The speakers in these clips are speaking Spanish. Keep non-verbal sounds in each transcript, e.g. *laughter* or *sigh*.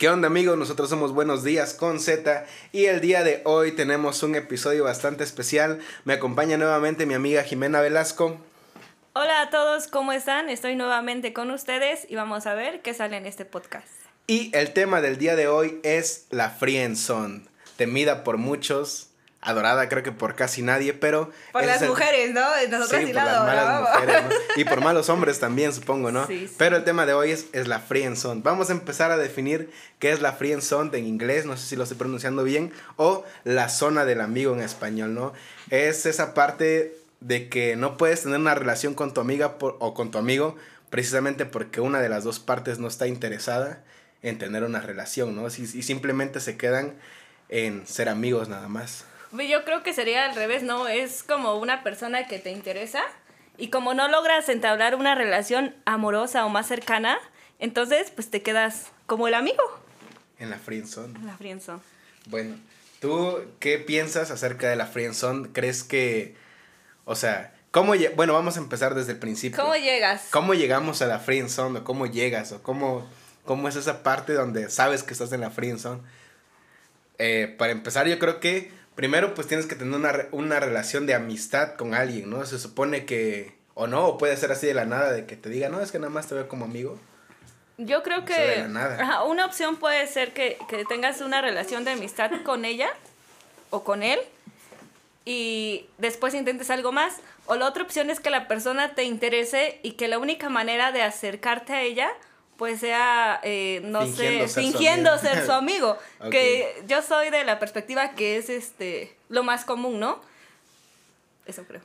¿Qué onda amigos? Nosotros somos Buenos Días con Z y el día de hoy tenemos un episodio bastante especial. Me acompaña nuevamente mi amiga Jimena Velasco. Hola a todos, ¿cómo están? Estoy nuevamente con ustedes y vamos a ver qué sale en este podcast. Y el tema del día de hoy es la friendzone, temida por muchos, adorada creo que por casi nadie, pero... Por las mujeres, ¿no? Nosotros sí, la adoramos. *laughs* Y por malos hombres también, supongo, ¿no? Sí, Pero el tema de hoy es, es la friendzone. Vamos a empezar a definir qué es la friendzone en inglés, no sé si lo estoy pronunciando bien, o la zona del amigo en español, ¿no? Es esa parte de que no puedes tener una relación con tu amiga o con tu amigo precisamente porque una de las dos partes no está interesada en tener una relación, ¿no? Y simplemente se quedan en ser amigos nada más. Yo creo que sería al revés, ¿no? Es como una persona que te interesa y como no logras entablar una relación amorosa o más cercana, entonces pues te quedas como el amigo. En la friendzone. En la friendzone. Bueno, ¿tú qué piensas acerca de la friendzone? ¿Crees que, o sea, cómo, bueno, vamos a empezar desde el principio. ¿Cómo llegas? ¿Cómo llegamos a la friendzone o cómo llegas o cómo, cómo es esa parte donde sabes que estás en la friendzone? Eh, para empezar, yo creo que primero pues tienes que tener una, relación de amistad con alguien, ¿no? Se supone que, o no, o puede ser así de la nada, de que te diga, no, es que nada más te veo como amigo. Yo creo que una opción puede ser que, que tengas una relación de amistad *laughs* con ella o con él y después intentes algo más. O la otra opción es que la persona te interese y que la única manera de acercarte a ella pues sea, eh, no sé, fingiendo ser su amigo. *laughs* Que yo soy de la perspectiva que es este lo más común, ¿no? Eso creo.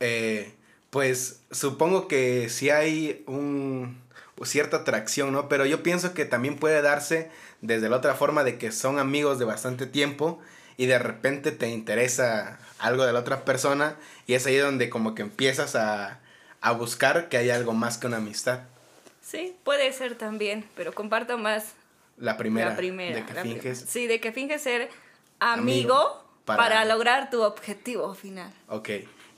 Eh, pues supongo que sí hay un cierta atracción, ¿no? Pero yo pienso que también puede darse desde la otra forma de que son amigos de bastante tiempo y de repente te interesa algo de la otra persona y es ahí donde como que empiezas a, a buscar que hay algo más que una amistad. Sí, puede ser también, pero comparto más la primera. La primera. De que finges. Sí, de que finges ser amigo, para... lograr tu objetivo final. Ok.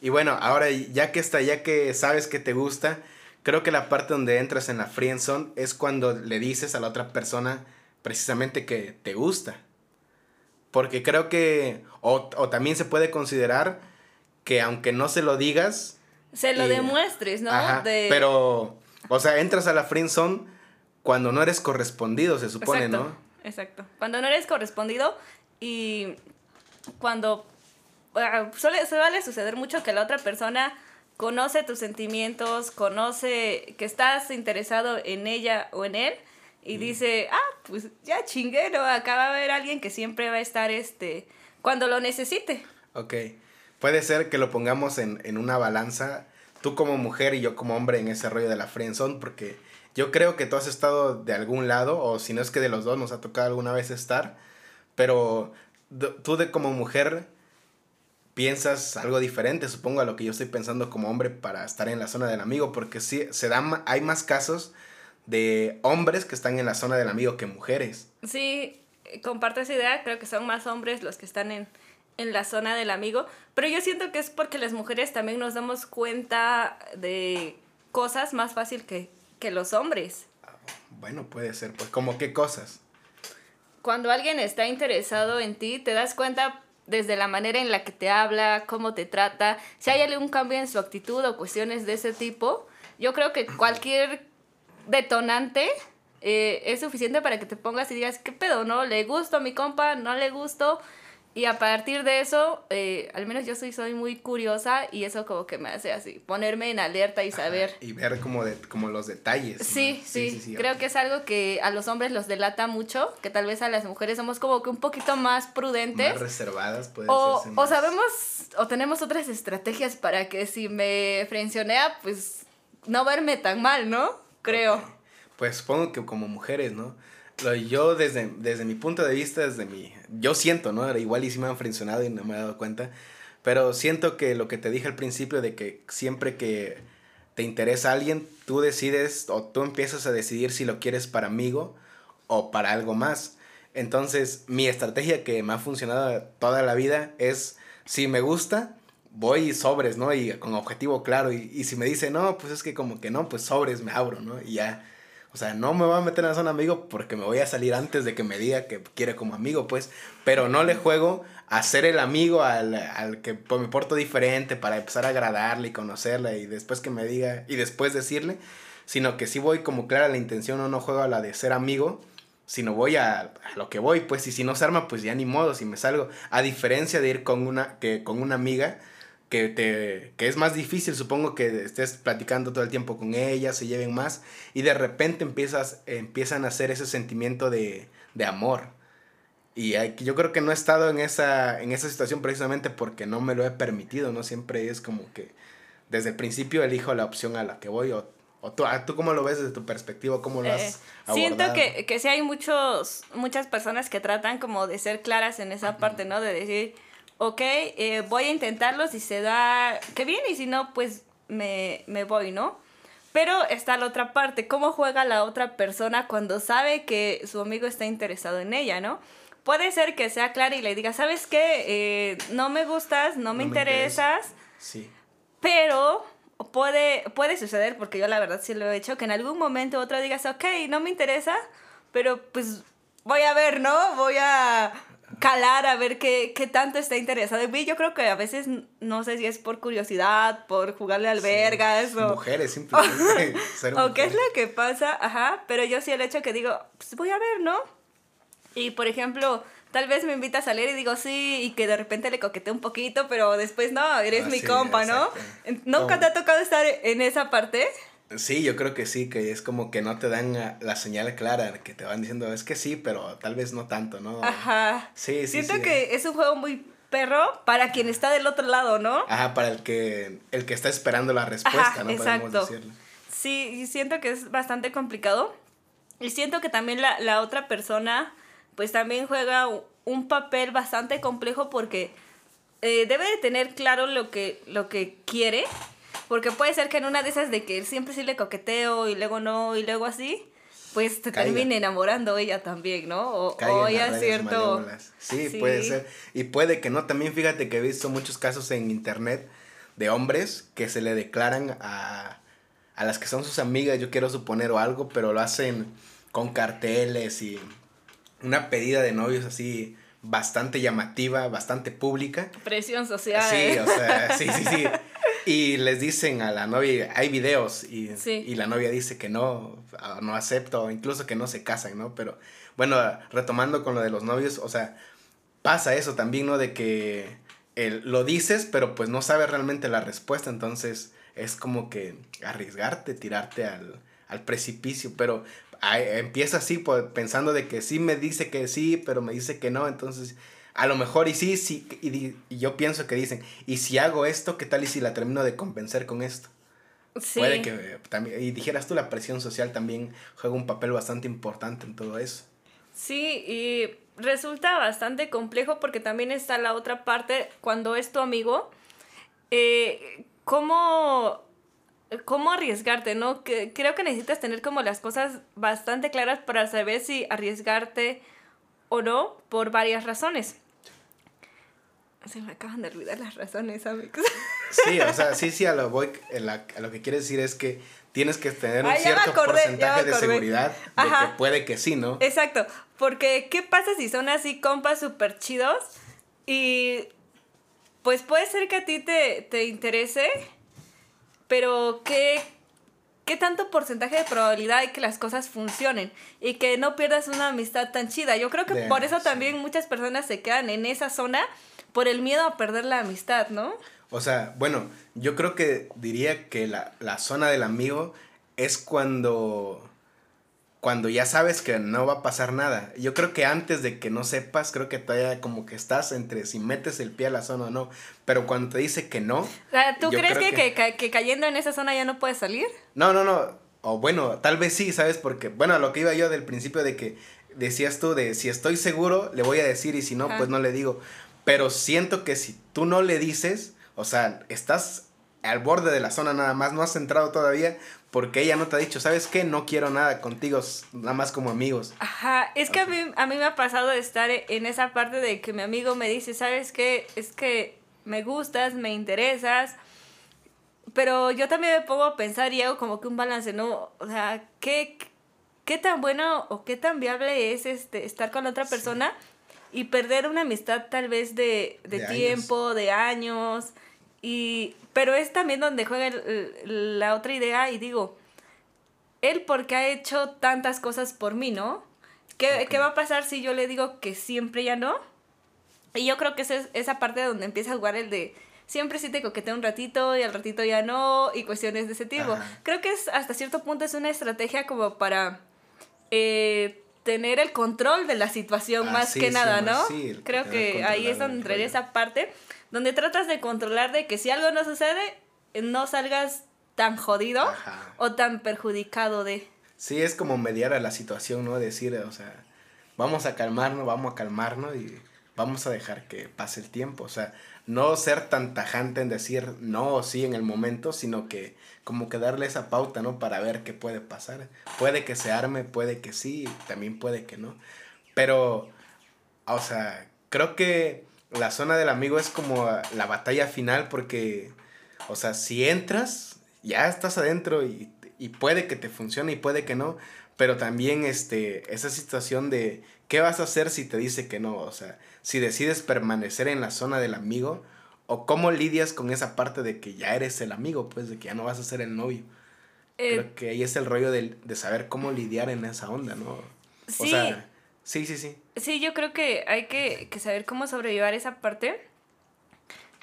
Y bueno, ahora ya que está, ya que sabes que te gusta, creo que la parte donde entras en la friendzone es cuando le dices a la otra persona precisamente que te gusta. Porque creo que, o, o también se puede considerar que aunque no se lo digas... Se lo demuestres, ¿no? Ajá, Pero o sea, entras a la friendzone cuando no eres correspondido, se supone, ¿no? Exacto. Cuando no eres correspondido y cuando uh, suele, suele suceder mucho que la otra persona conoce tus sentimientos, conoce que estás interesado en ella o en él y dice, ah, pues ya chingué, ¿no? Acá va a haber alguien que siempre va a estar, este, cuando lo necesite. Ok. Puede ser que lo pongamos en, en una balanza tú como mujer y yo como hombre en ese rollo de la friendzone, porque yo creo que tú has estado de algún lado, o si no es que de los dos nos ha tocado alguna vez estar, pero tú de como mujer piensas algo diferente, supongo, a lo que yo estoy pensando como hombre para estar en la zona del amigo, porque sí, se dan, hay más casos de hombres que están en la zona del amigo que mujeres. Sí, comparto esa idea, creo que son más hombres los que están en, en la zona del amigo, pero yo siento que es porque las mujeres también nos damos cuenta de cosas más fácil que, que los hombres. Bueno, puede ser, pues como qué cosas. Cuando alguien está interesado en ti, te das cuenta desde la manera en la que te habla, cómo te trata, si hay algún cambio en su actitud o cuestiones de ese tipo, yo creo que cualquier detonante eh, es suficiente para que te pongas y digas, ¿qué pedo? ¿No? ¿Le gusto a mi compa? ¿No le gusto? Y a partir de eso, eh, al menos yo soy, soy muy curiosa y eso como que me hace así, ponerme en alerta y saber. y ver como, de, como los detalles. Sí, sí, creo que es algo que a los hombres los delata mucho, que tal vez a las mujeres somos como que un poquito más prudentes. Más reservadas, puede o, O sabemos, o tenemos otras estrategias para que si me frencionea, pues no verme tan mal, ¿no? Creo. Pues supongo que como mujeres, ¿no? Yo desde, desde mi punto de vista, desde mi... Yo siento, ¿no? Igual y sí me han frencionado y no me he dado cuenta. Pero siento que lo que te dije al principio de que siempre que te interesa alguien, tú decides o tú empiezas a decidir si lo quieres para amigo o para algo más. Entonces, mi estrategia que me ha funcionado toda la vida es, si me gusta, voy sobres, ¿no? Y con objetivo claro. Y, y si me dice, no, pues es que como que no, pues sobres me abro, ¿no? Y ya O sea, no me voy a meter en la zona amigo porque me voy a salir antes de que me diga que quiere como amigo, pues. Pero no le juego a ser el amigo al, al que pues, me porto diferente para empezar a agradarle y conocerla y después que me diga y después decirle, sino que sí voy como clara la intención o no juego a la de ser amigo, sino voy a, a, lo que voy, pues, y si no se arma, pues ya ni modo, si me salgo. A diferencia de ir con una, que, con una amiga, que, te, que es más difícil, supongo que estés platicando todo el tiempo con ella, se lleven más, y de repente empiezas, empiezan a hacer ese sentimiento de, de amor. Y yo creo que no he estado en esa, en esa situación precisamente porque no me lo he permitido, ¿no? Siempre es como que desde el principio elijo la opción a la que voy o ¿O tú, ah, tú cómo lo ves desde tu perspectiva? ¿Cómo lo has eh, Siento que, que sí hay muchos, muchas personas que tratan como de ser claras en esa parte, ¿no? De decir, ok, eh, voy a intentarlo, si se da, qué bien, y si no, pues me, me voy, ¿no? Pero está la otra parte, cómo juega la otra persona cuando sabe que su amigo está interesado en ella, ¿no? Puede ser que sea clara y le diga, ¿sabes qué? Eh, no me gustas, no me interesas. Sí. Pero puede, puede suceder, porque yo la verdad sí lo he hecho, que en algún momento otro digas, ok, no me interesa, pero pues voy a ver, ¿no? Voy a calar a ver qué, qué tanto está interesado en mí. Yo creo que a veces, no sé si es por curiosidad, por jugarle albergas o... Mujeres, simplemente. *laughs* *laughs* o qué es lo que pasa, ajá, pero yo sí el hecho que digo, pues voy a ver, ¿no? Y por ejemplo, tal vez me invita a salir y digo sí, y que de repente le coquetee un poquito, pero después no, eres ah, mi compa, ¿no? ¿Nunca te ha tocado estar en esa parte? Sí, yo creo que sí, que es como que no te dan la señal clara, que te van diciendo, es que sí, pero tal vez no tanto, ¿no? Ajá. Sí, sí. Siento que es un juego muy perro para quien está del otro lado, ¿no? Ajá, para el que, el que está esperando la respuesta, ¿no? Exacto. Sí, siento que es bastante complicado. Y siento que también la, la otra persona, pues también juega un papel bastante complejo porque eh, debe de tener claro lo que, lo que quiere porque puede ser que en una de esas de que siempre sí le coqueteo y luego no y luego así, pues te termine enamorando ella también, ¿no? O, o ella cierto... Sí, puede ser. Y puede que no. También fíjate que he visto muchos casos en internet de hombres que se le declaran a, a las que son sus amigas, yo quiero suponer o algo, pero lo hacen con carteles y una pedida de novios así bastante llamativa, bastante pública. Presión social. Sí, o sea, sí, sí, sí. *laughs* Y les dicen a la novia, hay videos y, y la novia dice que no, no acepto, incluso que no se casan, ¿no? Pero bueno, retomando con lo de los novios, o sea, pasa eso también, ¿no? De que lo dices, pero pues no sabes realmente la respuesta, entonces es como que arriesgarte, tirarte al, al precipicio, pero empieza así, pues, pensando de que sí me dice que sí, pero me dice que no, entonces a lo mejor y sí, sí, y, yo pienso que dicen, y si hago esto, ¿qué tal y si la termino de convencer con esto? Sí. Puede que también, y dijeras tú, la presión social también juega un papel bastante importante en todo eso. Sí, y resulta bastante complejo porque también está la otra parte, cuando es tu amigo, eh, ¿cómo, ¿cómo arriesgarte? ¿no? Que, creo que necesitas tener como las cosas bastante claras para saber si arriesgarte o no por varias razones. Se me acaban de olvidar las razones, amigos. Sí, o sea, sí, sí, a lo, voy, a lo que quiere decir es que tienes que tener un cierto porcentaje de seguridad de que puede que sí, ¿no? Exacto, porque ¿qué pasa si son así compas súper chidos? Y pues puede ser que a ti te, te interese, pero ¿qué, ¿qué tanto porcentaje de probabilidad hay que las cosas funcionen y que no pierdas una amistad tan chida? Yo creo que por eso también muchas personas se quedan en esa zona por el miedo a perder la amistad, ¿no? O sea, bueno, yo creo que diría que la, la zona del amigo es cuando cuando ya sabes que no va a pasar nada. Yo creo que antes de que no sepas, creo que todavía como que estás entre si metes el pie a la zona o no. Pero cuando te dice que no. ¿Tú crees que, que, cayendo en esa zona ya no puedes salir? No, no, no. O bueno, tal vez sí, ¿sabes? Porque, bueno, lo que iba yo del principio de que decías tú de si estoy seguro, le voy a decir y si no, pues no le digo. Pero siento que si tú no le dices, o sea, estás al borde de la zona nada más, no has entrado todavía, porque ella no te ha dicho, ¿sabes qué? No quiero nada contigo, nada más como amigos. Ajá, es que a, mí, a mí me ha pasado de estar en esa parte de que mi amigo me dice, ¿sabes qué? Es que me gustas, me interesas, pero yo también me pongo a pensar y hago como que un balance, ¿no? O sea, ¿qué, qué tan bueno o qué tan viable es este, estar con otra persona y perder una amistad tal vez de, tiempo, de años. Y, pero es también donde juega la otra idea y digo, él porque ha hecho tantas cosas por mí, ¿no? ¿Qué, ¿Qué, va a pasar si yo le digo que siempre ya no? Y yo creo que esa es esa parte donde empieza a jugar el de siempre sí te coqueteo un ratito y al ratito ya no y cuestiones de ese tipo. Creo que es hasta cierto punto es una estrategia como para eh, tener el control de la situación ah, más que nada, ¿no? Creo que ahí es donde entraría esa parte donde tratas de controlar de que si algo no sucede, no salgas tan jodido o tan perjudicado de... Sí, es como mediar a la situación, ¿no? Decir, o sea, vamos a calmarnos, vamos a calmarnos y vamos a dejar que pase el tiempo. O sea, no ser tan tajante en decir no o sí en el momento, sino que como que darle esa pauta, ¿no? Para ver qué puede pasar. Puede que se arme, puede que sí, también puede que no. Pero, o sea, creo que la zona del amigo es como la batalla final porque, o sea, si entras, ya estás adentro y, y puede que te funcione y puede que no, pero también este, esa situación de qué vas a hacer si te dice que no, o sea, si decides permanecer en la zona del amigo o cómo lidias con esa parte de que ya eres el amigo, pues de que ya no vas a ser el novio. Eh, Creo que ahí es el rollo de, de, saber cómo lidiar en esa onda, ¿no? Sí. O sea, sí, sí, sí. Sí, yo creo que hay que, que saber cómo sobrellevar esa parte.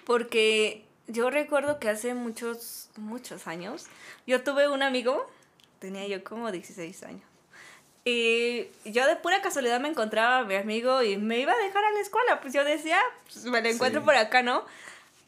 Porque yo recuerdo que hace muchos, muchos años, yo tuve un amigo, tenía yo como 16 años. Y yo de pura casualidad me encontraba a mi amigo y me iba a dejar a la escuela. Pues yo decía, pues me lo encuentro por acá, ¿no?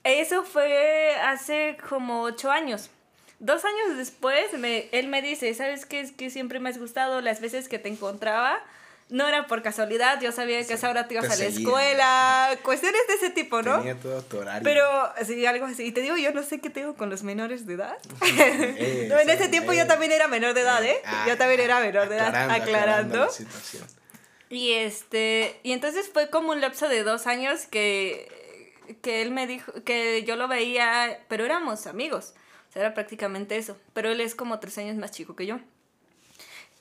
Eso fue hace como ocho años. Dos años después, me, él me dice, ¿sabes qué? Es que siempre me has gustado las veces que te encontraba no era por casualidad, yo sabía que a esa hora te ibas a la escuela, cuestiones de ese tipo, ¿no? Tenía todo tu horario. Pero, sí, algo así. Y te digo, yo no sé qué tengo con los menores de edad. *laughs* no, en ese tiempo yo también era menor de edad, ¿eh? Ah, yo también era menor de edad, aclarando. y este, y entonces fue como un lapso de dos años que, que él me dijo, que yo lo veía, pero éramos amigos. O sea, era prácticamente eso. Pero él es como tres años más chico que yo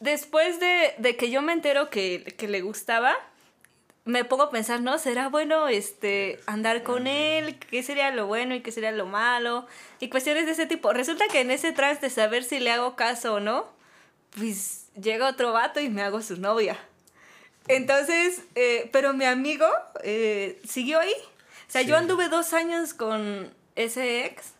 después de, que yo me entero que, le gustaba, me pongo a pensar, ¿no? ¿Será bueno este, andar con él? ¿Qué sería lo bueno y qué sería lo malo? Y cuestiones de ese tipo. Resulta que en ese trance de saber si le hago caso o no, pues llega otro vato y me hago su novia. Entonces, eh, pero mi amigo eh, siguió ahí. O sea, yo anduve dos años con ese ex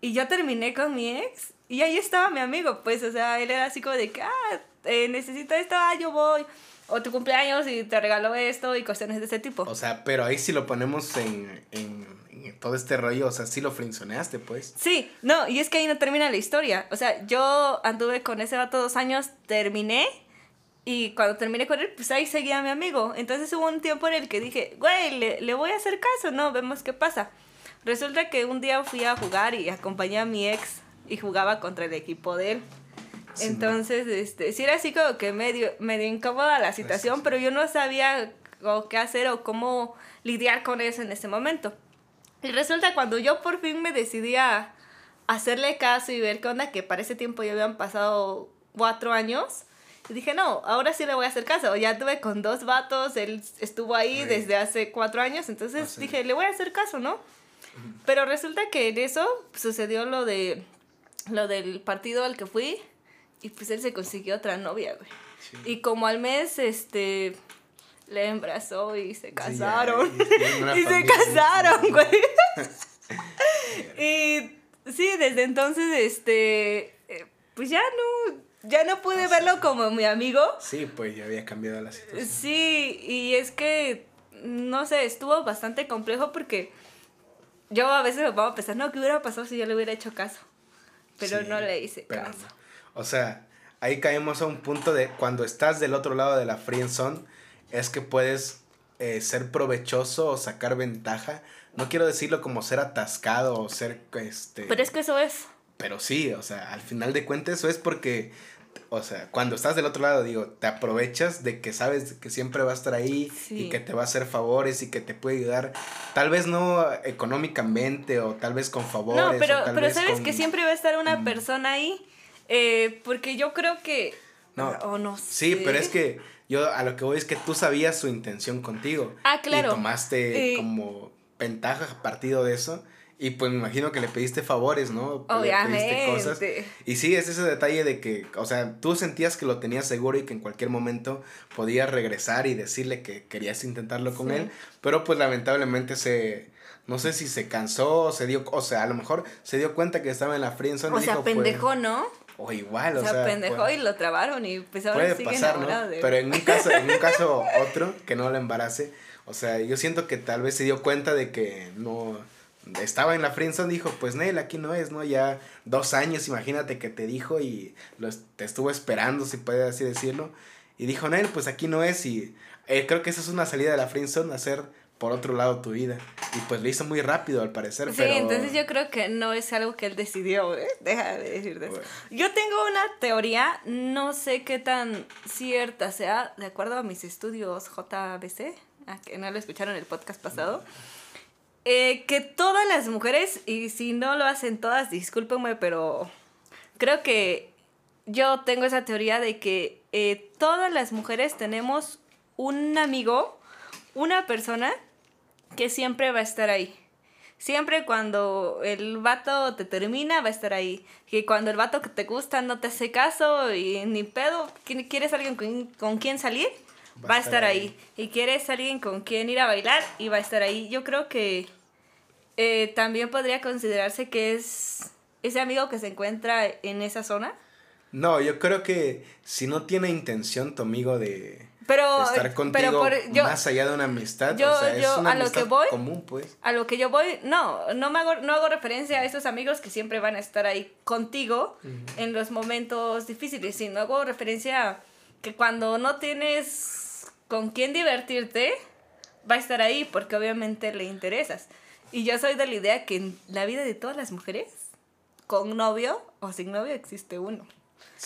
y yo terminé con mi ex y ahí estaba mi amigo, pues, o sea, él era así como de que, ah, eh, necesito esto, ah, yo voy. O tu cumpleaños y te regalo esto y cuestiones de ese tipo. O sea, pero ahí sí lo ponemos en, en, todo este rollo, o sea, sí lo frenzoneaste, pues. Sí, no, y es que ahí no termina la historia. O sea, yo anduve con ese vato dos años, terminé. Y cuando terminé con él, pues ahí seguía mi amigo. Entonces hubo un tiempo en el que dije, güey, le, le voy a hacer caso, ¿no? Vemos qué pasa. Resulta que un día fui a jugar y acompañé a mi ex y jugaba contra el equipo de él. Entonces, este, sí era así como que medio, medio incómoda la situación, pero yo no sabía qué hacer o cómo lidiar con eso en ese momento. Y resulta cuando yo por fin me decidí a hacerle caso y ver qué onda, que para ese tiempo ya habían pasado cuatro años, y dije, no, ahora sí le voy a hacer caso. Ya tuve con dos vatos, él estuvo ahí desde hace cuatro años, entonces ah, dije, le voy a hacer caso, ¿no? Pero resulta que en eso sucedió lo de lo del partido al que fui y pues él se consiguió otra novia, güey. Y como al mes, este, le embrazó y se casaron. *laughs* y, se casaron, güey. *laughs* y sí, desde entonces, este, eh, pues ya no, ya no pude verlo como mi amigo. Sí, pues ya había cambiado la situación. Sí, y es que, no sé, estuvo bastante complejo porque yo a veces me pongo a pensar, no, ¿qué hubiera pasado si yo le hubiera hecho caso? Pero no le hice caso. O sea, ahí caemos a un punto de cuando estás del otro lado de la friendzone, es que puedes eh, ser provechoso o sacar ventaja. No quiero decirlo como ser atascado o ser este. Pero es que eso es. Pero sí, o sea, al final de cuentas eso es porque o sea, cuando estás del otro lado, digo, te aprovechas de que sabes que siempre va a estar ahí y que te va a hacer favores y que te puede ayudar, tal vez no económicamente o tal vez con favores. No, pero, pero sabes que siempre va a estar una persona ahí, eh, porque yo creo que No. O no Sí, pero es que yo a lo que voy es que tú sabías su intención contigo. Ah, claro. Y tomaste como ventaja partido de eso. Y pues me imagino que le pediste favores, ¿no? Obviamente. Le pediste cosas. Y sí, es ese detalle de que, o sea, tú sentías que lo tenías seguro y que en cualquier momento podías regresar y decirle que querías intentarlo con él. Pero pues lamentablemente se, no sé si se cansó, se dio, o sea, a lo mejor se dio cuenta que estaba en la friendzone. O sea, pendejó, ¿no? O igual, o, o sea, pendejó y lo trabaron y pues ahora puede pasar, ¿no? Pero en un caso, en un *laughs* caso otro que no la embarace, o sea, yo siento que tal vez se dio cuenta de que no estaba en la friendzone, dijo, pues Nel, aquí no es, ¿no? Ya dos años, imagínate que te dijo y lo, te estuvo esperando, si puede así decirlo. Y dijo, Nel, pues aquí no es y eh, creo que esa es una salida de la friendzone, hacer por otro lado tu vida. Y pues lo hizo muy rápido al parecer. Sí, entonces yo creo que no es algo que él decidió, ¿eh? Deja de decir de eso. Yo tengo una teoría, no sé qué tan cierta sea, de acuerdo a mis estudios JBC, a que no lo escucharon en el podcast pasado. Eh, que todas las mujeres, y si no lo hacen todas, discúlpenme, pero creo que yo tengo esa teoría de que eh, todas las mujeres tenemos un amigo, una persona que siempre va a estar ahí. Siempre cuando el vato te termina, va a estar ahí. Que cuando el vato que te gusta no te hace caso y ni pedo, quieres alguien con, con quien salir, va, a estar ahí. Y quieres alguien con quien ir a bailar y va a estar ahí. Yo creo que eh, también podría considerarse que es ese amigo que se encuentra en esa zona. No, yo creo que si no tiene intención tu amigo de, estar contigo más allá de una amistad, yo, o sea, es una a lo que voy, común, pues. A lo que yo voy, no, no me hago, no hago referencia a esos amigos que siempre van a estar ahí contigo en los momentos difíciles, sino hago referencia a que cuando no tienes con quién divertirte, va a estar ahí porque obviamente le interesas. Y yo soy de la idea que en la vida de todas las mujeres, con novio o sin novio, existe uno.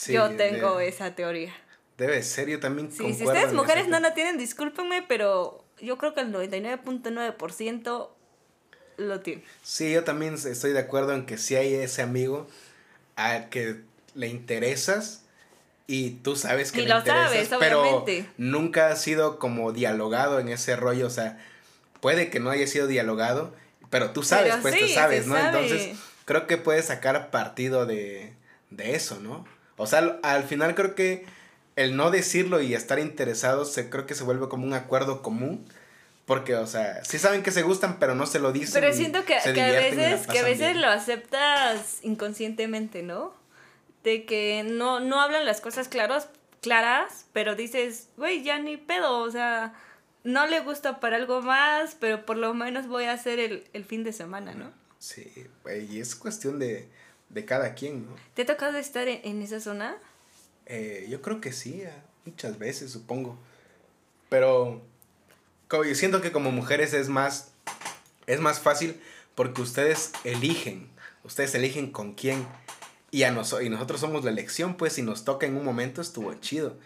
yo tengo esa teoría. Debe ser, yo también sí, Si ustedes mujeres no la tienen, discúlpenme, pero yo creo que el 99.9% lo tiene. Sí, yo también estoy de acuerdo en que si hay ese amigo a que le interesas, y tú sabes que y lo sabes, pero nunca ha sido como dialogado en ese rollo, o sea, puede que no haya sido dialogado, pero tú sabes, pues tú sabes, ¿no? Entonces, creo que puedes sacar partido de, de eso, ¿no? O sea, al final creo que el no decirlo y estar interesados, se, creo que se vuelve como un acuerdo común. Porque, o sea, sí saben que se gustan, pero no se lo dicen. Pero siento que, que a veces, que a veces lo aceptas inconscientemente, ¿no? De que no, no hablan las cosas claras, claras, pero dices, güey, ya ni pedo, o sea, no le gusta para algo más, pero por lo menos voy a hacer el, fin de semana, ¿no? Sí, y es cuestión de, cada quien, ¿no? ¿Te ha tocado estar en, esa zona? Eh, yo creo que sí, muchas veces, supongo. Pero como, yo siento que como mujeres es más, es más fácil porque ustedes eligen, ustedes eligen con quién y, a y nosotros somos la elección, pues si nos toca en un momento estuvo chido.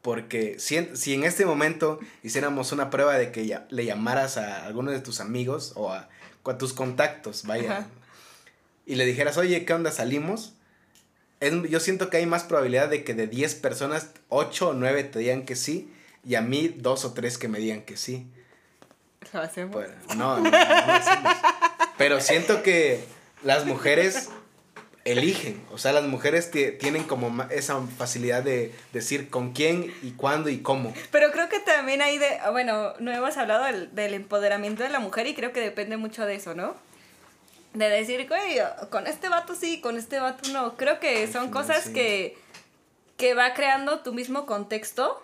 Porque si en, si en este momento hiciéramos una prueba de que ya, le llamaras a alguno de tus amigos o a, tus contactos, vaya, y le dijeras, oye, ¿qué onda? ¿Salimos? yo siento que hay más probabilidad de que de 10 personas, 8 o 9 te digan que sí, y a mí 2 o 3 que me digan que sí. ¿Lo hacemos? Pues, no, no, no lo hacemos. Pero siento que las mujeres eligen. O sea, las mujeres tienen como esa facilidad de decir con quién y cuándo y cómo. Pero creo que también hay de, bueno, no hemos hablado del, empoderamiento de la mujer y creo que depende mucho de eso, ¿no? De decir, güey, con este vato sí, con este vato no. Creo que son cosas que, que va creando tu mismo contexto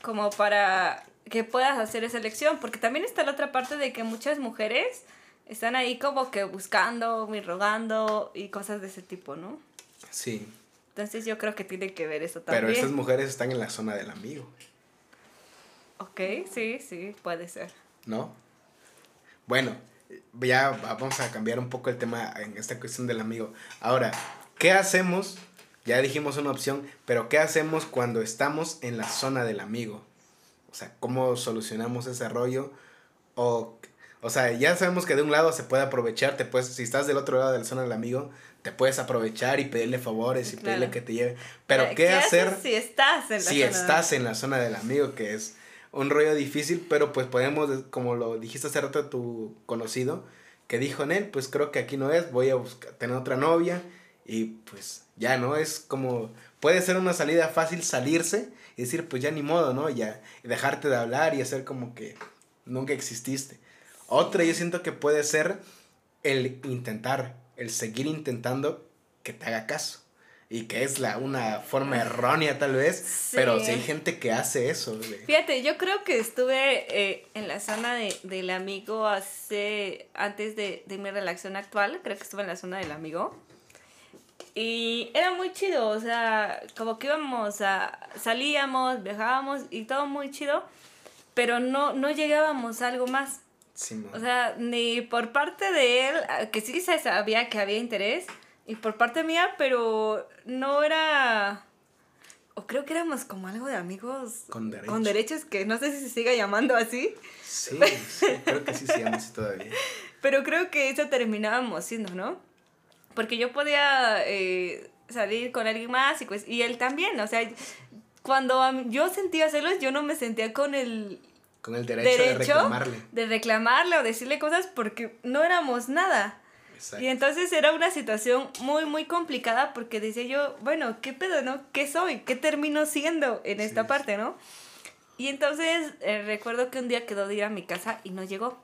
como para que puedas hacer esa elección. Porque también está la otra parte de que muchas mujeres están ahí como que buscando y rogando y cosas de ese tipo, ¿no? Sí. Entonces yo creo que tiene que ver eso también. Pero estas mujeres están en la zona del amigo. Ok, sí, sí, puede ser. ¿No? Bueno, ya vamos a cambiar un poco el tema en esta cuestión del amigo. Ahora, ¿qué hacemos? Ya dijimos una opción, pero ¿qué hacemos cuando estamos en la zona del amigo? O sea, ¿cómo solucionamos ese rollo? O O sea, ya sabemos que de un lado se puede aprovechar, te puedes, si estás del otro lado de la zona del amigo, te puedes aprovechar y pedirle favores y pedirle que te lleve. Pero ¿qué, hacer si estás en la si estás en la zona del amigo, que es un rollo difícil, pero pues podemos, como lo dijiste hace rato tu conocido, que dijo en él, pues creo que aquí no es, voy a buscar, tener otra novia y pues ya, ¿no? Es como, puede ser una salida fácil salirse y decir, pues ya ni modo, ¿no? Ya, y dejarte de hablar y hacer como que nunca exististe. Otra yo siento que puede ser el intentar, el seguir intentando que te haga caso. Y que es la, una forma errónea tal vez, pero sí hay gente que hace eso. Fíjate, yo creo que estuve eh, en la zona de, del amigo hace, antes de, de mi relación actual, creo que estuve en la zona del amigo. Y era muy chido, o sea, como que íbamos a, salíamos, viajábamos y todo muy chido, pero no, no llegábamos a algo más o sea, ni por parte de él, que sí se sabía que había interés, y por parte mía, pero no era... O creo que éramos como algo de amigos con, con derechos, que no sé si se siga llamando así. *laughs* Sí, creo que sí se llama así todavía. Pero creo que eso terminábamos siendo, ¿no? Porque yo podía eh, salir con alguien más y, pues, y él también, o sea, cuando yo sentía celos, yo no me sentía con el con el derecho, de reclamarle. De reclamarle o decirle cosas porque no éramos nada. Y entonces era una situación muy, muy complicada porque decía yo, bueno, ¿qué pedo, no? ¿Qué soy? ¿Qué termino siendo en esta parte, no? Y entonces eh, recuerdo que un día quedó de ir a mi casa y no llegó.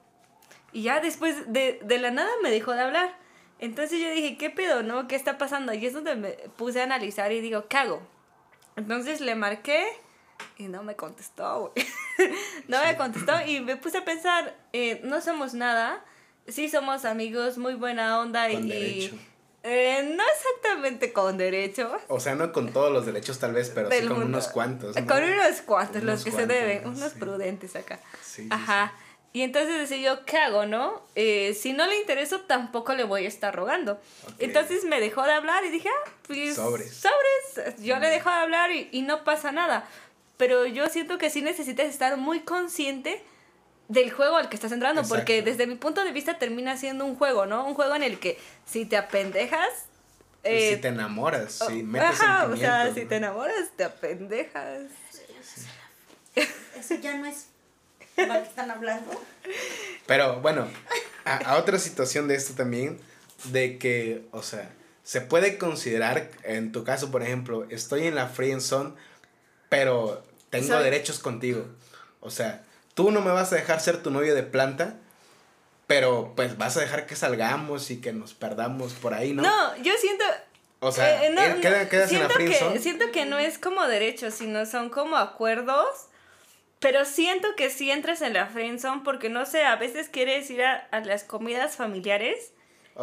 Y ya después de, de la nada me dejó de hablar. Entonces yo dije, ¿qué pedo, no? ¿Qué está pasando? Y es donde me puse a analizar y digo, ¿qué hago? Entonces le marqué y no me contestó, güey. *laughs* no me contestó y me puse a pensar, eh, no somos nada, sí somos amigos, muy buena onda y... Eh, no exactamente con derecho. O sea, no con todos los derechos tal vez, pero sí con unos cuantos. Con unos cuantos, los que se deben, unos prudentes acá. Ajá. Y entonces decía yo, ¿qué hago, no? Eh, si no le intereso, tampoco le voy a estar rogando. Entonces me dejó de hablar y dije, ah, pues... Sobres. Sobres. Yo le dejo de hablar y, y no pasa nada pero yo siento que sí necesitas estar muy consciente del juego al que estás entrando, porque desde mi punto de vista termina siendo un juego, ¿no? Un juego en el que si te apendejas... Eh, si te enamoras, si metes ajá, o sea, si te enamoras, te apendejas. *laughs* Eso ya no es lo que están hablando. Pero bueno, a, otra situación de esto también, de que, o sea, se puede considerar, en tu caso, por ejemplo, estoy en la free zone, pero tengo derechos contigo. O sea, tú no me vas a dejar ser tu novio de planta, pero pues vas a dejar que salgamos y que nos perdamos por ahí, ¿no? No, yo siento... O sea, eh, no, quedas en la que, Siento que no es como derechos, sino son como acuerdos. Pero siento que sí entras en la friendzone porque, no sé, a veces quieres ir a, a las comidas familiares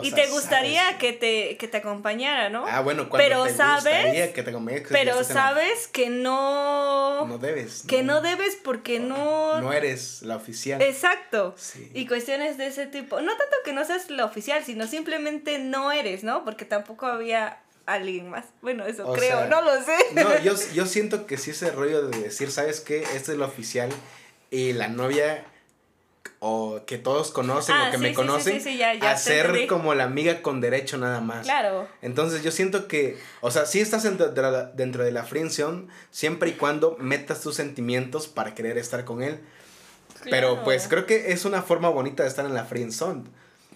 y te gustaría que te, que te acompañara, ¿no? Ah, bueno, cuando pero te sabes, gustaría que te acompañara. Pero sabes que no... No debes. Que no debes porque no... No eres la oficial. Exacto. Sí. Y cuestiones de ese tipo. No tanto que no seas la oficial, sino simplemente no eres, ¿no? Porque tampoco había alguien más. Bueno, eso creo, no lo sé. No, yo, *laughs* yo siento que sí ese rollo de decir, ¿sabes qué? Este es la oficial y la novia o que todos conocen o ah, que me conocen a ser como la amiga con derecho nada más. Claro. Entonces yo siento que, o sea, sí estás dentro de la, dentro de la friendzone siempre y cuando metas tus sentimientos para querer estar con él. Pero pues creo que es una forma bonita de estar en la friendzone.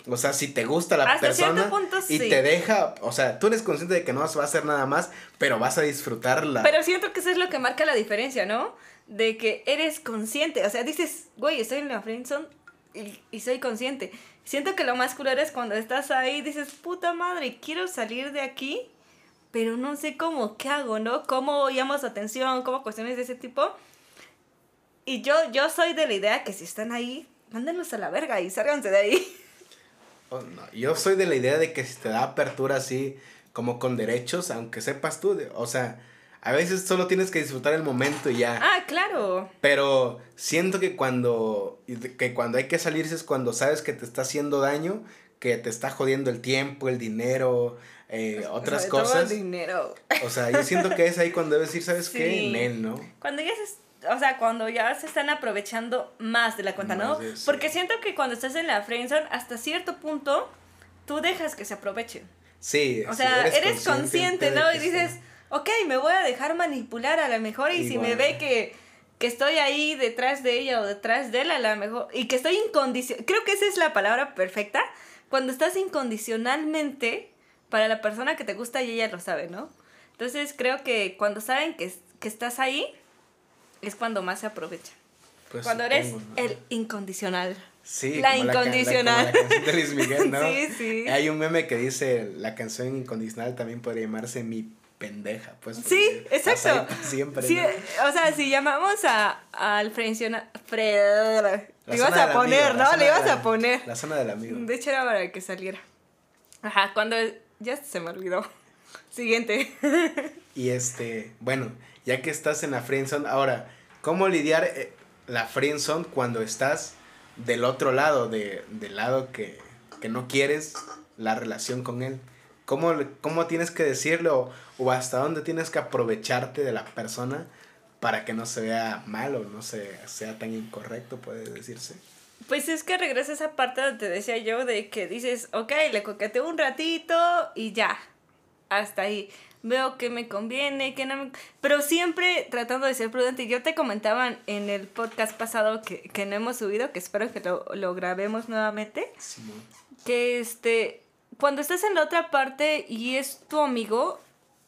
O sea, si te gusta la persona y te deja, o sea, tú eres consciente de que no vas a hacer nada más, pero vas a disfrutarla. Pero siento que eso es lo que marca la diferencia, ¿no? de que eres consciente. O sea, dices, güey, estoy en la friendzone y, y soy consciente. Siento que lo más culero es cuando estás ahí y dices, puta madre, quiero salir de aquí, pero no sé cómo, qué hago, ¿no? ¿Cómo llamo su atención? ¿Cómo cuestiones de ese tipo? Y yo, yo soy de la idea que si están ahí, mándenlos a la verga y sálganse de ahí. Oh, no. Yo soy de la idea de que si te da apertura así, como con derechos, aunque sepas tú, o sea, a veces solo tienes que disfrutar el momento y ya. Ah, claro. Pero siento que cuando, que cuando hay que salirse es cuando sabes que te está haciendo daño, que te está jodiendo el tiempo, el dinero, eh, otras cosas. el dinero. O sea, yo siento que es ahí cuando debes ir, ¿sabes qué? En él, ¿no? Cuando ya es o sea, cuando ya se están aprovechando más de la cuenta, ¿no? Porque siento que cuando estás en la friendzone, hasta cierto punto, tú dejas que se aprovechen. Sí, o sea, eres, consciente, ¿no? Y dices, ok, me voy a dejar manipular a lo mejor y si me ve que, que estoy ahí detrás de ella o detrás de él, a lo mejor, y que estoy incondicional, creo que esa es la palabra perfecta, cuando estás incondicionalmente para la persona que te gusta y ella lo sabe, ¿no? Entonces creo que cuando saben que, que estás ahí, es cuando más se aprovecha. Pues cuando eres el incondicional. Sí, la incondicional. La, canción de Luis Miguel, ¿no? *laughs* sí, sí. Hay un meme que dice, la canción incondicional también podría llamarse Mi pendeja, pues. Sí, exacto. *laughs* Siempre. Sí, O sea, si llamamos a, al Fred, le ibas a poner, ¿no? Le ibas a poner. La zona del amigo. De hecho era para que saliera. Ajá, cuando ya se me olvidó. *laughs* Siguiente. *laughs* y este, bueno, ya que estás en la friendzone, ahora, ¿cómo lidiar eh, la friendzone cuando estás del otro lado, de, del lado que, que no quieres la relación con él? ¿Cómo, cómo tienes que decirlo o, hasta dónde tienes que aprovecharte de la persona para que no se vea mal o no se, sea tan incorrecto, puede decirse? Pues es que regresa esa parte donde te decía yo de que dices, ok, le coqueteo un ratito y ya, hasta ahí. Veo que me conviene, que no me... Pero siempre tratando de ser prudente. Yo te comentaba en el podcast pasado que, que no hemos subido, que espero que lo, lo grabemos nuevamente. Que este, cuando estás en la otra parte y es tu amigo,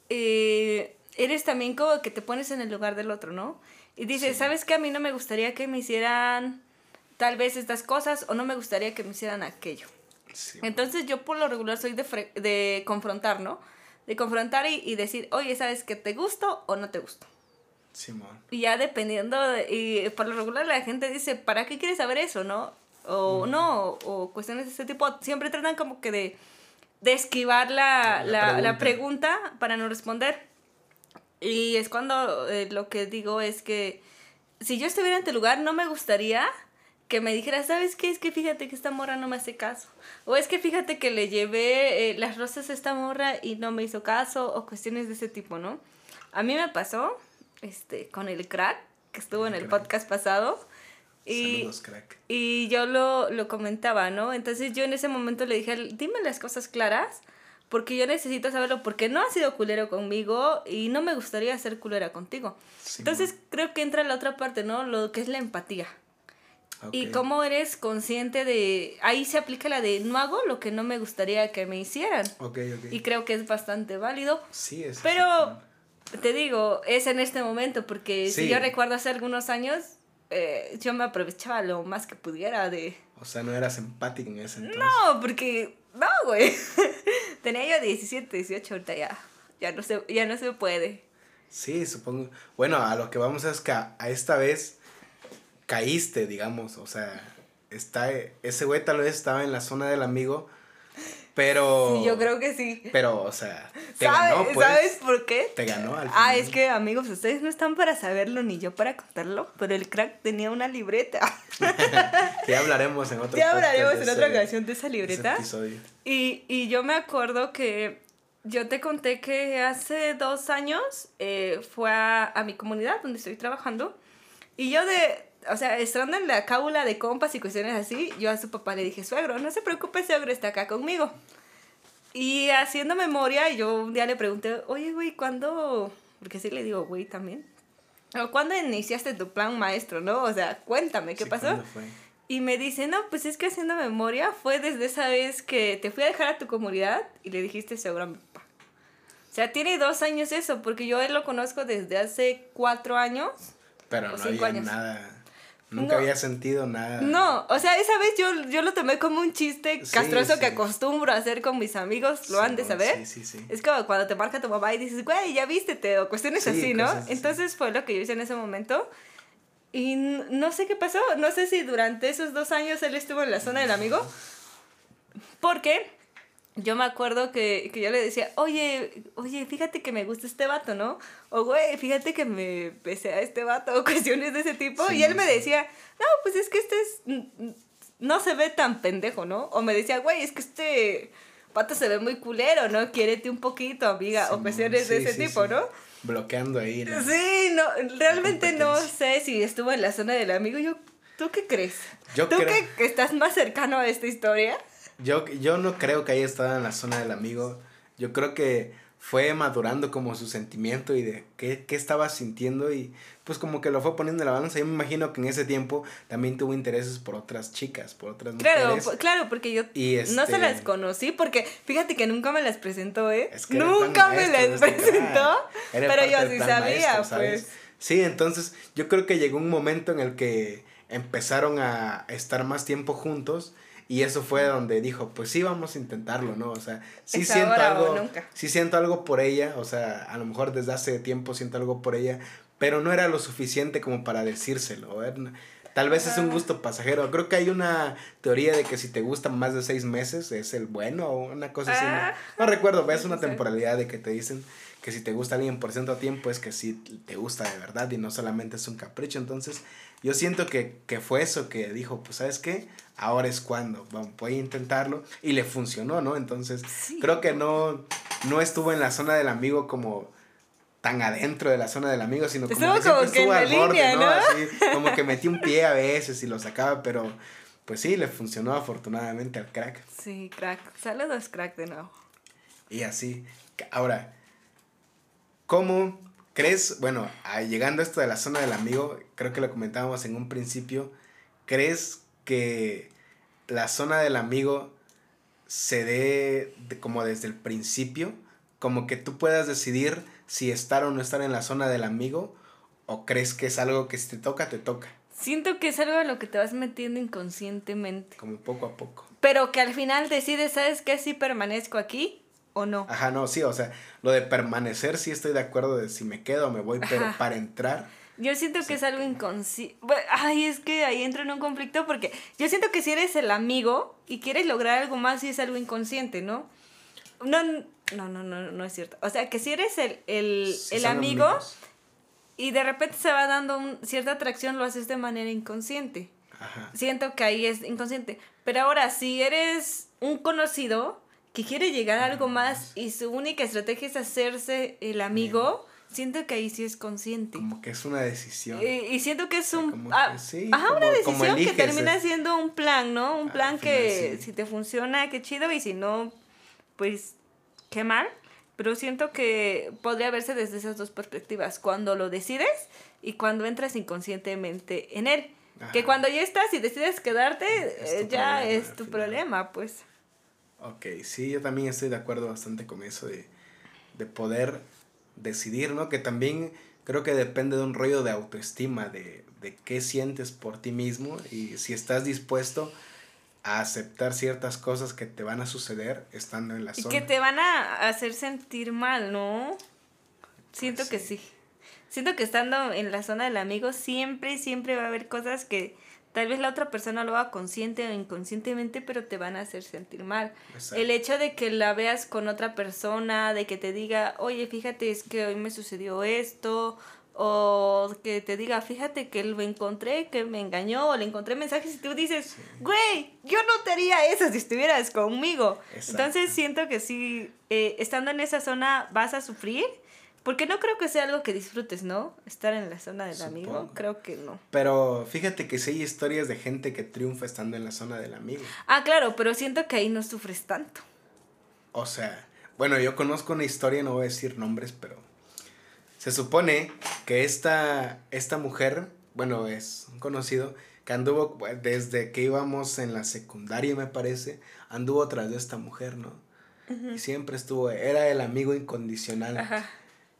eh, eres también como que te pones en el lugar del otro, ¿no? Y dices, ¿sabes qué? A mí no me gustaría que me hicieran tal vez estas cosas o no me gustaría que me hicieran aquello. Entonces yo por lo regular soy de, de confrontar, ¿no? De confrontar y, decir, oye, ¿sabes que te gusto o no te gusto? Simón. Y ya dependiendo, y por lo regular la gente dice, ¿para qué quieres saber eso, no? O no, o, cuestiones de ese tipo. Siempre tratan como que de, de esquivar la, la, pregunta. para no responder. Y es cuando eh, lo que digo es que si yo estuviera en tu lugar, no me gustaría que me dijera, ¿sabes qué? Es que fíjate que esta morra no me hace caso. O es que fíjate que le llevé eh, las rosas a esta morra y no me hizo caso. O cuestiones de ese tipo, ¿no? A mí me pasó este, con el crack, que estuvo en el podcast pasado. Y, Saludos, crack. y yo lo, lo comentaba, ¿no? Entonces yo en ese momento le dije, dime las cosas claras, porque yo necesito saberlo, porque no ha sido culero conmigo y no me gustaría ser culera contigo. Entonces creo que entra la otra parte, ¿no? Lo que es la empatía. Y cómo eres consciente de... Ahí se aplica la de no hago lo que no me gustaría que me hicieran. Y creo que es bastante válido. Sí, es. Pero te digo, es en este momento, porque si yo recuerdo hace algunos años, eh, yo me aprovechaba lo más que pudiera de... O sea, no eras empático en ese entonces. No, porque... No, güey. *laughs* Tenía yo 17, 18, ahorita ya. Ya no se, ya no se puede. Sí, supongo. Bueno, a lo que vamos es que a esta vez caíste, digamos, o sea, está, ese güey tal vez estaba en la zona del amigo, pero... Sí, yo creo que sí. Pero, o sea, te ganó, pues. ¿Sabes por qué? Te ganó al Ah, es que, amigos, ustedes no están para saberlo ni yo para contarlo, pero el crack tenía una libreta. *laughs* ya hablaremos en otro Ya hablaremos en otra ocasión de esa libreta. Y, y yo me acuerdo que yo te conté que hace dos años eh, fue a, a mi comunidad donde estoy trabajando y yo de o sea, estando en la cábula de compas y cuestiones así, yo a su papá le dije, suegro, no se preocupe, suegro está acá conmigo. Y haciendo memoria, yo un día le pregunté, oye, güey, ¿cuándo? Porque sí le digo, güey, también. ¿Cuándo iniciaste tu plan maestro, no? O sea, cuéntame, ¿qué pasó? Y me dice, no, pues es que haciendo memoria fue desde esa vez que te fui a dejar a tu comunidad y le dijiste seguro a mi papá. O sea, tiene dos años eso, porque yo él lo conozco desde hace cuatro años. Pero no había nada Nunca había sentido nada. No, o sea, esa vez yo, yo lo tomé como un chiste castroso que acostumbro a hacer con mis amigos, lo han de saber. Sí, sí, sí. Es como cuando te marca tu mamá y dices, güey, ya vístete, o cuestiones así, ¿no? Entonces fue lo que yo hice en ese momento. Y no sé qué pasó, no sé si durante esos dos años él estuvo en la zona del amigo. Porque yo me acuerdo que, que, yo le decía, oye, oye, fíjate que me gusta este vato, ¿no? O, güey, fíjate que me pese a este vato, *laughs* o cuestiones de ese tipo. y él me decía, no, pues es que este es, no se ve tan pendejo, ¿no? O me decía, güey, es que este vato se ve muy culero, ¿no? Quiérete un poquito, amiga, o cuestiones de ese tipo, ¿no? bloqueando ahí. sí, no, realmente no sé si estuvo en la zona del amigo. Yo, ¿Tú qué crees? Yo ¿Tú que estás más cercano a esta historia? Yo, yo no creo que haya estado en la zona del amigo. Yo creo que fue madurando como su sentimiento y de qué, qué estaba sintiendo y pues como que lo fue poniendo en la balanza. Yo me imagino que en ese tiempo también tuvo intereses por otras chicas, por otras mujeres. Claro, porque yo no se las este conocí porque fíjate que nunca me las presentó, ¿eh? nunca me las presentó, pero yo sí sabía, pues. Sí, entonces yo creo que llegó un momento en el que empezaron a estar más tiempo juntos y eso fue donde dijo, pues sí, vamos a intentarlo, ¿no? O sea, sí siento algo, sí siento algo por ella, o sea, a lo mejor desde hace tiempo siento algo por ella, pero no era lo suficiente como para decírselo. ¿eh? Tal vez es un gusto pasajero. Creo que hay una teoría de que si te gustan más de seis meses es el bueno o una cosa así. No, ah. recuerdo, *laughs* es una temporalidad de que te dicen que si te gusta alguien por cierto tiempo es que sí te gusta de verdad y no solamente es un capricho. Entonces, yo siento que, fue eso que dijo, pues, ¿sabes qué? Ahora es cuando, voy a intentarlo. Y le funcionó, ¿no? Entonces, creo que no, no estuvo en la zona del amigo como tan adentro de la zona del amigo, sino como que, estuvo al borde, ¿no? Así, como que metí un pie a veces y lo sacaba, pero pues sí, le funcionó afortunadamente al crack. Sí, crack. Saludos, crack, de nuevo. Y así. Ahora, ¿cómo ¿Crees, bueno, llegando a esto de la zona del amigo, creo que lo comentábamos en un principio, ¿crees que la zona del amigo se dé como desde el principio? Como que tú puedas decidir si estar o no estar en la zona del amigo, o crees que es algo que si te toca, te toca? Siento que es algo a lo que te vas metiendo inconscientemente. Como poco a poco. Pero que al final decides, ¿sabes qué? Si permanezco aquí ¿O no? Ajá, no, sí, o sea, lo de permanecer sí estoy de acuerdo de si me quedo o me voy, pero para entrar... Yo siento que es algo inconsciente. Ay, es que ahí entro en un conflicto porque yo siento que si eres el amigo y quieres lograr algo más, sí es algo inconsciente, ¿no? No, no, no, no, no es cierto. O sea, que si eres el, el, el amigo y de repente se va dando un, cierta atracción, lo haces de manera inconsciente. Ajá. Siento que ahí es inconsciente. Pero ahora, si eres un conocido, que quiere llegar a algo más y su única estrategia es hacerse el amigo, siento que ahí sí es consciente. Como que es una decisión. Y, siento que es un... Ah, ajá, una decisión que termina siendo un plan, ¿no? Un plan que si te funciona, qué chido, y si no, pues qué mal. Pero siento que podría verse desde esas dos perspectivas, cuando lo decides y cuando entras inconscientemente en él. Que cuando ya estás y decides quedarte, eh, ya es tu problema, pues. Ok, sí, yo también estoy de acuerdo bastante con eso de, de poder decidir, ¿no? Que también creo que depende de un rollo de autoestima, de, de qué sientes por ti mismo y si estás dispuesto a aceptar ciertas cosas que te van a suceder estando en la zona. Y que te van a hacer sentir mal, ¿no? Siento que sí. Siento que estando en la zona del amigo siempre, siempre va a haber cosas que Tal vez la otra persona lo haga consciente o inconscientemente, pero te van a hacer sentir mal. El hecho de que la veas con otra persona, de que te diga, oye, fíjate, es que hoy me sucedió esto, o que te diga, fíjate que lo encontré, que me engañó, o le encontré mensajes y tú dices, güey, yo no te haría eso si estuvieras conmigo. Entonces siento que sí, eh, estando en esa zona vas a sufrir porque no creo que sea algo que disfrutes, ¿no? Estar en la zona del amigo, creo que no. Pero fíjate que sí hay historias de gente que triunfa estando en la zona del amigo. Ah, claro, pero siento que ahí no sufres tanto. O sea, bueno, yo conozco una historia, no voy a decir nombres, pero se supone que esta, esta mujer, bueno, es un conocido, que anduvo desde que íbamos en la secundaria, me parece, anduvo tras de esta mujer, ¿no? Y siempre estuvo, era el amigo incondicional. Ajá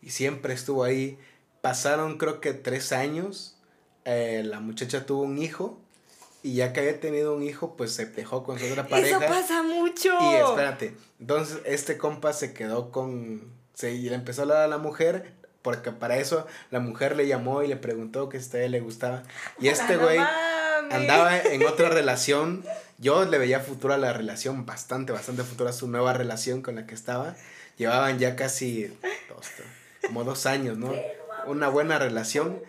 y siempre estuvo ahí. Pasaron creo que tres años, eh, la muchacha tuvo un hijo y ya que había tenido un hijo, pues se dejó con su otra pareja. Eso pasa mucho. Y espérate, entonces este compa se quedó con, se, y le empezó a hablar a la mujer, porque para eso la mujer le llamó y le preguntó que a él le gustaba. Y este güey andaba en *laughs* otra relación. Yo le veía futuro a la relación, bastante, bastante futuro a su nueva relación con la que estaba. Llevaban ya casi dos, como dos años, ¿no? Una buena relación.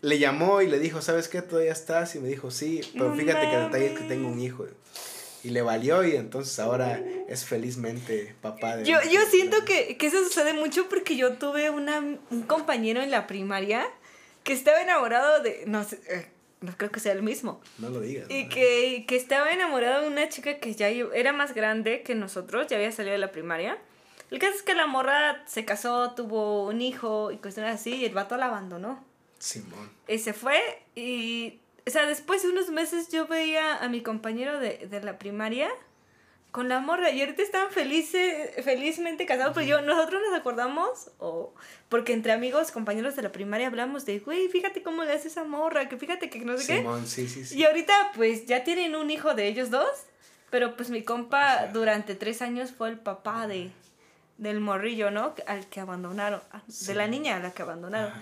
Le llamó y le dijo, ¿sabes qué? ¿Todavía estás? Y me dijo, sí, pero fíjate que el detalle es que tengo un hijo. y le valió y entonces ahora es felizmente papá de... Yo, yo siento que, que eso sucede mucho porque yo tuve una, un compañero en la primaria que estaba enamorado de, no sé, eh, no creo que sea el mismo. No lo digas. Y que, que estaba enamorado de una chica que ya era más grande que nosotros, ya había salido de la primaria. El caso es que la morra se casó, tuvo un hijo y cuestiones así, y el vato la abandonó. Simón. Y se fue y, o sea, después de unos meses yo veía a mi compañero de, de la primaria con la morra y ahorita están felices, felizmente casados, pero yo, nosotros nos acordamos, o porque entre amigos, compañeros de la primaria hablamos de, güey, fíjate cómo le hace esa morra, que fíjate que no sé Simón, Sí, sí, sí. Y ahorita pues ya tienen un hijo de ellos dos, pero pues mi compa durante tres años fue el papá de, del morrillo, ¿no? Al que abandonaron, de la niña a la que abandonaron.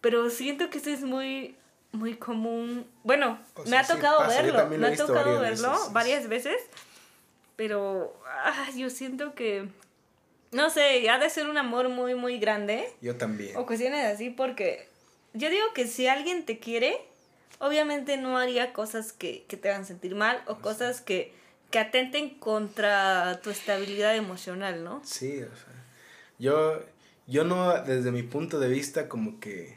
Pero siento que eso es muy, muy común. Bueno, me ha tocado verlo, me ha tocado verlo varias veces pero ah, yo siento que, no sé, ha de ser un amor muy, muy grande. Yo también. O cuestiones así, porque yo digo que si alguien te quiere, obviamente no haría cosas que, que te hagan sentir mal o cosas que, que atenten contra tu estabilidad emocional, ¿no? Sí, o sea, yo, yo no, desde mi punto de vista, como que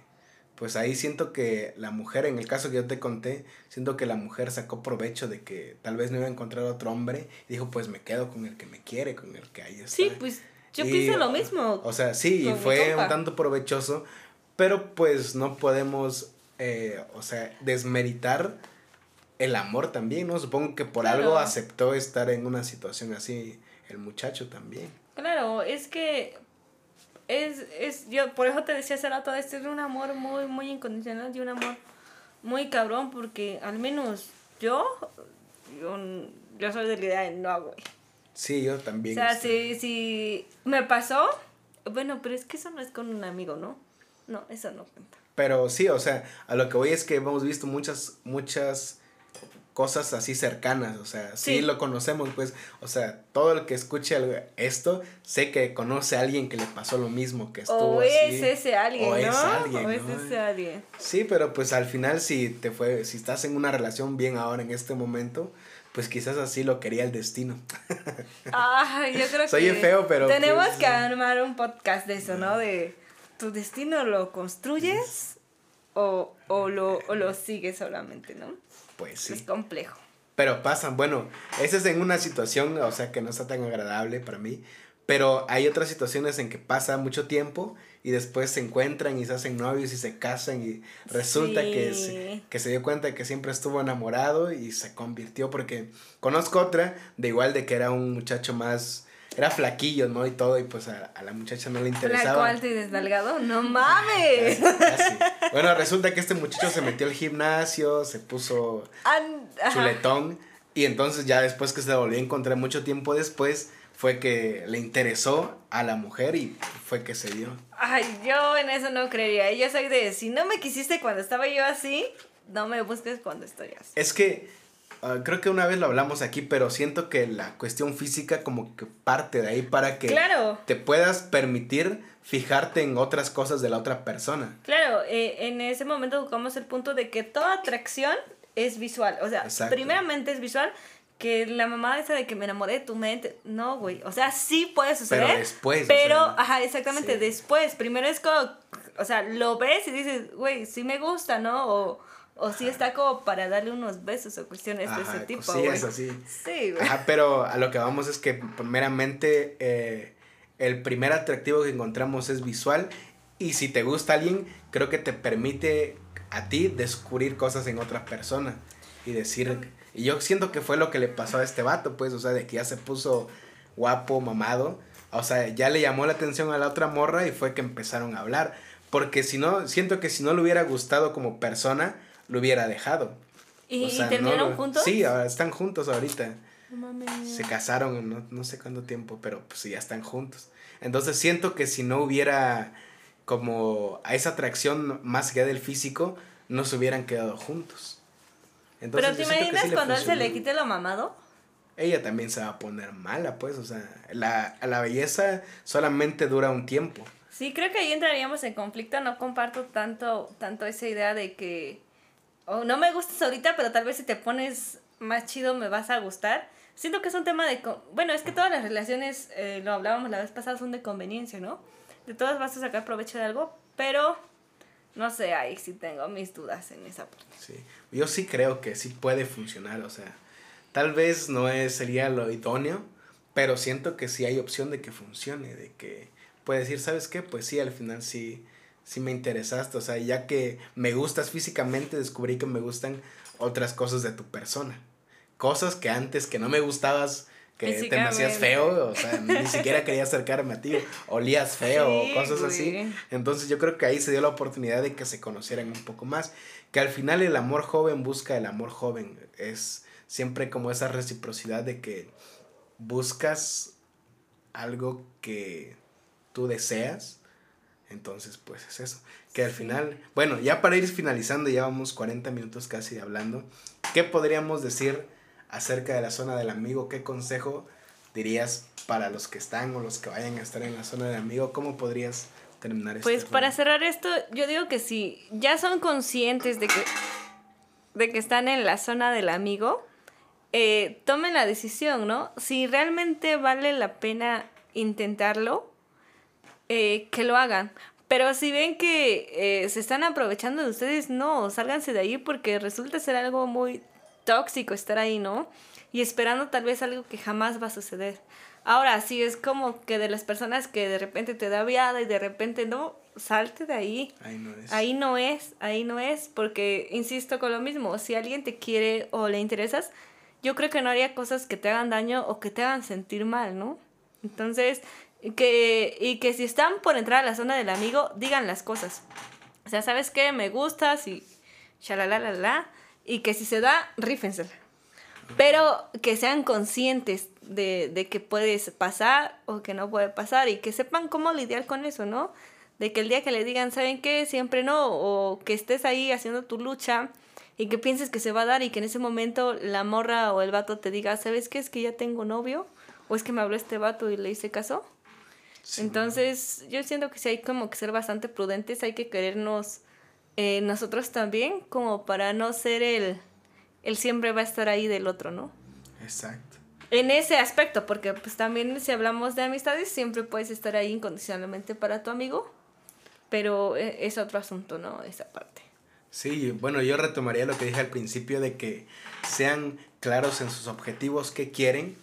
pues ahí siento que la mujer, en el caso que yo te conté, siento que la mujer sacó provecho de que tal vez no iba a encontrar otro hombre y dijo, pues me quedo con el que me quiere, con el que ahí está. Sí, pues yo pienso lo mismo. O sea, sí, y fue un tanto provechoso, pero pues no podemos, eh, o sea, desmeritar el amor también, ¿no? Supongo que por algo aceptó estar en una situación así el muchacho también. Claro, es que es, es, yo por eso te decía hace rato, este es un amor muy, muy incondicional y un amor muy cabrón, porque al menos yo, yo, soy de la idea de no, güey. Sí, yo también. O sea, si, si me pasó, bueno, pero es que eso no es con un amigo, ¿no? No, eso no cuenta. Pero sí, o sea, a lo que voy es que hemos visto muchas, muchas cosas así cercanas, o sea, sí. lo conocemos, pues, o sea, todo el que escuche esto, sé que conoce a alguien que le pasó lo mismo, que estuvo o es ese alguien, ¿no? Es alguien, o es ese alguien. Sí, pero pues al final si te fue, si estás en una relación bien ahora en este momento, pues quizás así lo quería el destino. *laughs* Ah, yo creo Soy feo, pero tenemos pues, que armar un podcast de eso, ¿no? De tu destino lo construyes o, o, lo, o lo sigues solamente, ¿no? Pues sí. Es complejo. Pero pasan, bueno, esa es en una situación, o sea, que no está tan agradable para mí. Pero hay otras situaciones en que pasa mucho tiempo y después se encuentran y se hacen novios y se casan y resulta que, se, que se dio cuenta de que siempre estuvo enamorado y se convirtió porque conozco otra de igual de que era un muchacho más era flaquillo, ¿no? Y todo, y pues a, la muchacha no le interesaba. ¿Flaco, alto y desnalgado? ¡No mames! Bueno, resulta que este muchacho se metió al gimnasio, se puso chuletón, y entonces ya después que se volvió a encontrar mucho tiempo después, fue que le interesó a la mujer y fue que se dio. Ay, yo en eso no creería. Yo soy de, si no me quisiste cuando estaba yo así, no me busques cuando estoy así. Es que Ah, creo que una vez lo hablamos aquí, pero siento que la cuestión física como que parte de ahí para que te puedas permitir fijarte en otras cosas de la otra persona. Claro, eh, en ese momento tocamos el punto de que toda atracción es visual. O sea, primeramente es visual, que la mamá esa de que me enamoré de tu mente, no, güey. O sea, sí puede suceder. Pero después. Pero, ajá, exactamente, después. Primero es como, o sea, lo ves y dices, güey, sí me gusta, ¿no? O o si está como para darle unos besos o cuestiones de ese tipo, Sí, es así. Sí, güey. Ajá, pero a lo que vamos es que primeramente eh, el primer atractivo que encontramos es visual y si te gusta alguien, creo que te permite a ti descubrir cosas en otra persona y decir... Y yo siento que fue lo que le pasó a este vato, pues, o sea, de que ya se puso guapo, mamado. O sea, ya le llamó la atención a la otra morra y fue que empezaron a hablar. Porque si no, siento que si no le hubiera gustado como persona, lo hubiera dejado. ¿Y, terminaron juntos? Sí, ahora están juntos ahorita. Se casaron no, no, sé cuánto tiempo, pero pues ya están juntos. Entonces siento que si no hubiera como a esa atracción más allá del físico, no se hubieran quedado juntos. Entonces, pero te imaginas cuando él se le quite lo mamado? Ella también se va a poner mala, pues, o sea, la, la belleza solamente dura un tiempo. Sí, creo que ahí entraríamos en conflicto, no comparto tanto, tanto esa idea de que o no me gustas ahorita, pero tal vez si te pones más chido me vas a gustar. siento que es un tema de... Bueno, es que todas las relaciones, eh, lo hablábamos la vez pasada, son de conveniencia, ¿no? De todas vas a sacar provecho de algo, pero no sé, ahí sí tengo mis dudas en esa parte. Sí, yo sí creo que sí puede funcionar, o sea, tal vez no es, sería lo idóneo, pero siento que sí hay opción de que funcione, de que puedes decir, ¿sabes qué? Pues sí, al final sí, sí me interesaste, o sea, ya que me gustas físicamente, descubrí que me gustan otras cosas de tu persona. Cosas que antes que no me gustabas, que te me hacías feo, o sea, ni siquiera quería acercarme a ti, olías feo o cosas así. Entonces yo creo que ahí se dio la oportunidad de que se conocieran un poco más, que al final el amor joven busca el amor joven, es siempre como esa reciprocidad de que buscas algo que tú deseas, entonces pues es eso, que al final, bueno, ya para ir finalizando, ya vamos 40 minutos casi hablando, ¿qué podríamos decir? acerca de la zona del amigo, ¿qué consejo dirías para los que están o los que vayan a estar en la zona del amigo? ¿Cómo podrías terminar esto? Pues para cerrar esto, yo digo que si ya son conscientes de que, de que están en la zona del amigo, eh, tomen la decisión, ¿no? Si realmente vale la pena intentarlo, eh, que lo hagan. Pero si ven que eh, se están aprovechando de ustedes, no, sálganse de ahí porque resulta ser algo muy tóxico estar ahí, ¿no? Y esperando tal vez algo que jamás va a suceder. Ahora, sí es como que de las personas que de repente te da viada y de repente no, salte de ahí. Ahí no es. Ahí no es, ahí no es, porque insisto con lo mismo, si alguien te quiere o le interesas, yo creo que no haría cosas que te hagan daño o que te hagan sentir mal, ¿no? Entonces, que, y que si están por entrar a la zona del amigo, digan las cosas. O sea, ¿sabes qué? Me gustas y la, y que si se da, rífense. Pero que sean conscientes de, de que puede pasar o que no puede pasar y que sepan cómo lidiar con eso, ¿no? De que el día que le digan, ¿saben qué? Siempre no, o que estés ahí haciendo tu lucha y que pienses que se va a dar y que en ese momento la morra o el vato te diga, ¿sabes qué? Es que ya tengo novio o es que me habló este vato y le hice caso. Entonces, yo siento que sí hay como que ser bastante prudentes, hay que querernos eh, nosotros también, como para no ser el, el siempre va a estar ahí del otro, ¿no? Exacto. En ese aspecto, porque pues también si hablamos de amistades, siempre puedes estar ahí incondicionalmente para tu amigo, pero eh, es otro asunto, ¿no? Esa parte. Sí, bueno, yo retomaría lo que dije al principio de que sean claros en sus objetivos, qué quieren.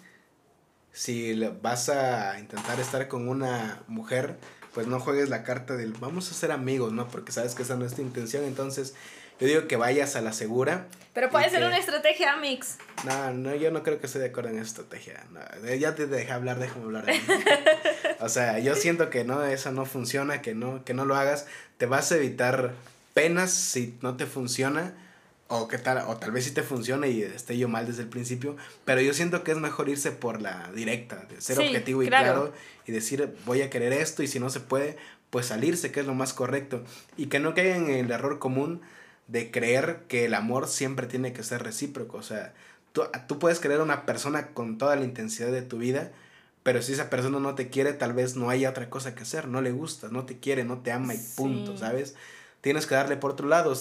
Si vas a intentar estar con una mujer, pues no juegues la carta del vamos a ser amigos, ¿no? Porque sabes que esa no es tu intención, entonces yo digo que vayas a la segura. Pero puede ser una estrategia, Mix. No, no, yo no creo que esté de acuerdo en esa estrategia. ya te dejé hablar, déjame hablar. *laughs* o sea, yo siento que no, eso no funciona, que no, que no lo hagas. Te vas a evitar penas si no te funciona o qué tal, o tal vez sí te funcione y esté yo mal desde el principio, pero yo siento que es mejor irse por la directa, de ser objetivo y claro. y decir voy a querer esto y si no se puede, pues salirse, que es lo más correcto. Y que no caigan en el error común de creer que el amor siempre tiene que ser recíproco. O sea, tú, tú puedes querer a una persona con toda la intensidad de tu vida, pero si esa persona no te quiere, tal vez no haya otra cosa que hacer, no le gusta, no te quiere, no te ama y punto, ¿sabes? Tienes que darle por otro lado, o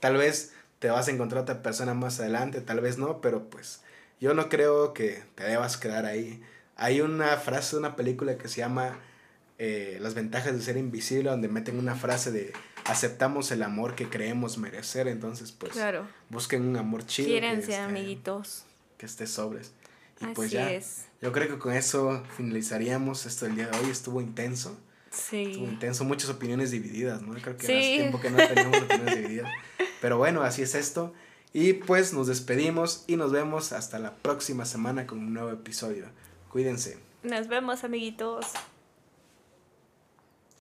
tal vez te vas a encontrar otra persona más adelante, tal vez no, pero pues yo no creo que te debas quedar ahí. Hay una frase de una película que se llama eh, Las ventajas de ser invisible, donde meten una frase de aceptamos el amor que creemos merecer, entonces pues busquen un amor chido. Quírense, amiguitos. Que esté sobres. Y pues ya, yo creo que con eso finalizaríamos esto del día de hoy, estuvo intenso. Sí. Estuvo intenso, muchas opiniones divididas, ¿no? Creo que hace tiempo que no teníamos opiniones divididas. Pero bueno, así es esto. Y pues nos despedimos y nos vemos hasta la próxima semana con un nuevo episodio. Cuídense. Nos vemos, amiguitos.